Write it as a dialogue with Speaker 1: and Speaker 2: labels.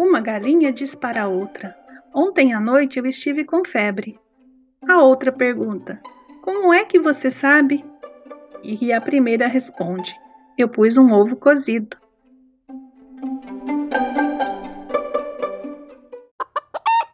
Speaker 1: Uma galinha diz para a outra: Ontem à noite eu estive com febre. A outra pergunta: Como é que você sabe? E a primeira responde: Eu pus um ovo cozido.